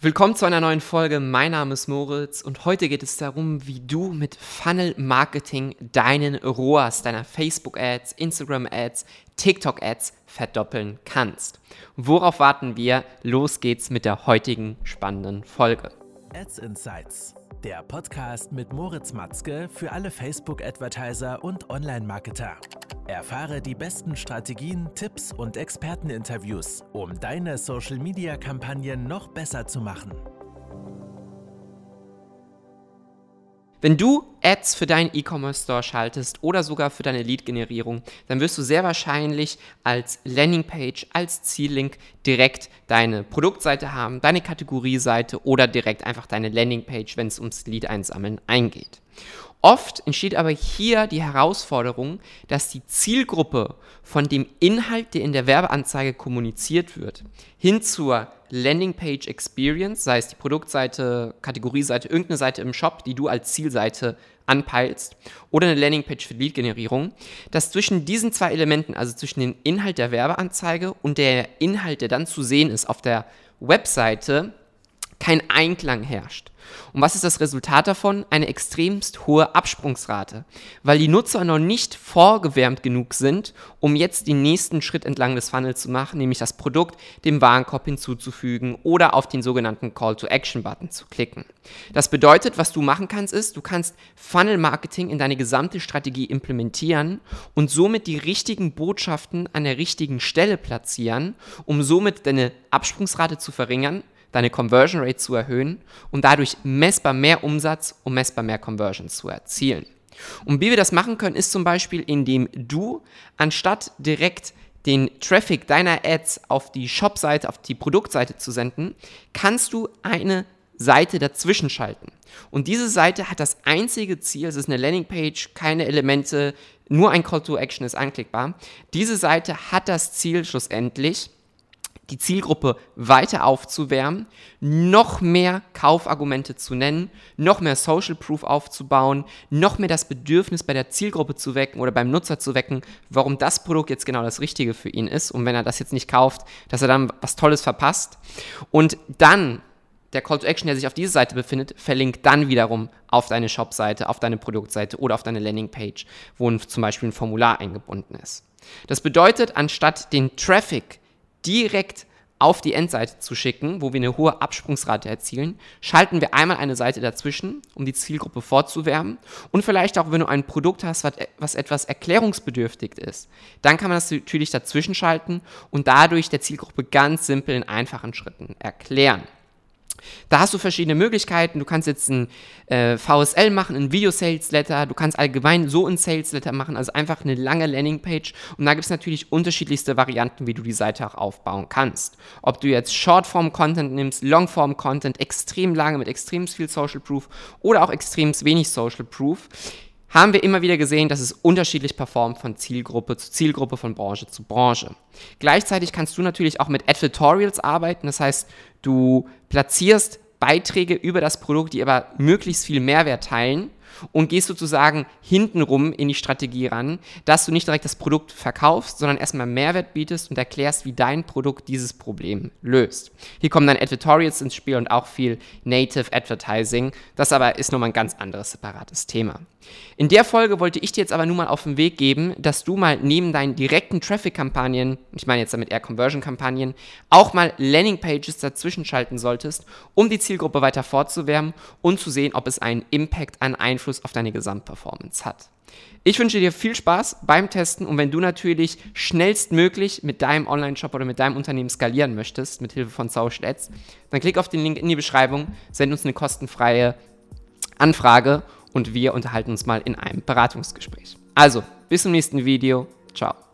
Willkommen zu einer neuen Folge. Mein Name ist Moritz und heute geht es darum, wie du mit Funnel Marketing deinen ROAS, deiner Facebook Ads, Instagram Ads, TikTok Ads verdoppeln kannst. Worauf warten wir? Los geht's mit der heutigen spannenden Folge. Ads Insights, der Podcast mit Moritz Matzke für alle Facebook Advertiser und Online-Marketer. Erfahre die besten Strategien, Tipps und Experteninterviews, um deine Social-Media-Kampagnen noch besser zu machen. Wenn du Ads für deinen E-Commerce-Store schaltest oder sogar für deine Lead-Generierung, dann wirst du sehr wahrscheinlich als Landingpage, als Ziellink direkt deine Produktseite haben, deine Kategorieseite oder direkt einfach deine Landingpage, wenn es ums Lead-Einsammeln eingeht. Oft entsteht aber hier die Herausforderung, dass die Zielgruppe von dem Inhalt, der in der Werbeanzeige kommuniziert wird, hin zur Landingpage Experience, sei es die Produktseite, Kategorieseite, irgendeine Seite im Shop, die du als Zielseite anpeilst, oder eine Landingpage für Lead-Generierung, dass zwischen diesen zwei Elementen, also zwischen dem Inhalt der Werbeanzeige und der Inhalt, der dann zu sehen ist auf der Webseite, kein Einklang herrscht. Und was ist das Resultat davon? Eine extremst hohe Absprungsrate, weil die Nutzer noch nicht vorgewärmt genug sind, um jetzt den nächsten Schritt entlang des Funnels zu machen, nämlich das Produkt dem Warenkorb hinzuzufügen oder auf den sogenannten Call-to-Action-Button zu klicken. Das bedeutet, was du machen kannst, ist, du kannst Funnel-Marketing in deine gesamte Strategie implementieren und somit die richtigen Botschaften an der richtigen Stelle platzieren, um somit deine Absprungsrate zu verringern, deine Conversion Rate zu erhöhen und dadurch messbar mehr Umsatz und messbar mehr Conversions zu erzielen. Und wie wir das machen können, ist zum Beispiel, indem du anstatt direkt den Traffic deiner Ads auf die Shop-Seite, auf die Produktseite zu senden, kannst du eine Seite dazwischen schalten. Und diese Seite hat das einzige Ziel, es ist eine Landingpage, keine Elemente, nur ein Call to Action ist anklickbar. Diese Seite hat das Ziel schlussendlich, die Zielgruppe weiter aufzuwärmen, noch mehr Kaufargumente zu nennen, noch mehr Social Proof aufzubauen, noch mehr das Bedürfnis bei der Zielgruppe zu wecken oder beim Nutzer zu wecken, warum das Produkt jetzt genau das Richtige für ihn ist und wenn er das jetzt nicht kauft, dass er dann was Tolles verpasst. Und dann der Call to Action, der sich auf dieser Seite befindet, verlinkt dann wiederum auf deine Shop-Seite, auf deine Produktseite oder auf deine Landingpage, wo zum Beispiel ein Formular eingebunden ist. Das bedeutet, anstatt den Traffic direkt auf die Endseite zu schicken, wo wir eine hohe Absprungsrate erzielen, schalten wir einmal eine Seite dazwischen, um die Zielgruppe vorzuwärmen. Und vielleicht auch, wenn du ein Produkt hast, was etwas erklärungsbedürftig ist, dann kann man das natürlich dazwischen schalten und dadurch der Zielgruppe ganz simpel in einfachen Schritten erklären. Da hast du verschiedene Möglichkeiten. Du kannst jetzt ein äh, VSL machen, ein Video-Sales-Letter. Du kannst allgemein so ein Sales-Letter machen, also einfach eine lange Landing-Page. Und da gibt es natürlich unterschiedlichste Varianten, wie du die Seite auch aufbauen kannst. Ob du jetzt Short-Form-Content nimmst, Long-Form-Content, extrem lange mit extrem viel Social Proof oder auch extrem wenig Social Proof haben wir immer wieder gesehen, dass es unterschiedlich performt von Zielgruppe zu Zielgruppe, von Branche zu Branche. Gleichzeitig kannst du natürlich auch mit Advertorials arbeiten, das heißt, du platzierst Beiträge über das Produkt, die aber möglichst viel Mehrwert teilen und gehst sozusagen hintenrum in die Strategie ran, dass du nicht direkt das Produkt verkaufst, sondern erstmal Mehrwert bietest und erklärst, wie dein Produkt dieses Problem löst. Hier kommen dann Advertorials ins Spiel und auch viel Native Advertising. Das aber ist nochmal ein ganz anderes separates Thema. In der Folge wollte ich dir jetzt aber nur mal auf den Weg geben, dass du mal neben deinen direkten Traffic-Kampagnen, ich meine jetzt damit eher Conversion-Kampagnen, auch mal Landing-Pages dazwischen schalten solltest, um die Zielgruppe weiter fortzuwärmen und zu sehen, ob es einen Impact, einen Einfluss auf deine Gesamtperformance hat. Ich wünsche dir viel Spaß beim Testen und wenn du natürlich schnellstmöglich mit deinem Online-Shop oder mit deinem Unternehmen skalieren möchtest, mit Hilfe von Social Ads, dann klick auf den Link in die Beschreibung, send uns eine kostenfreie Anfrage und wir unterhalten uns mal in einem Beratungsgespräch. Also, bis zum nächsten Video. Ciao.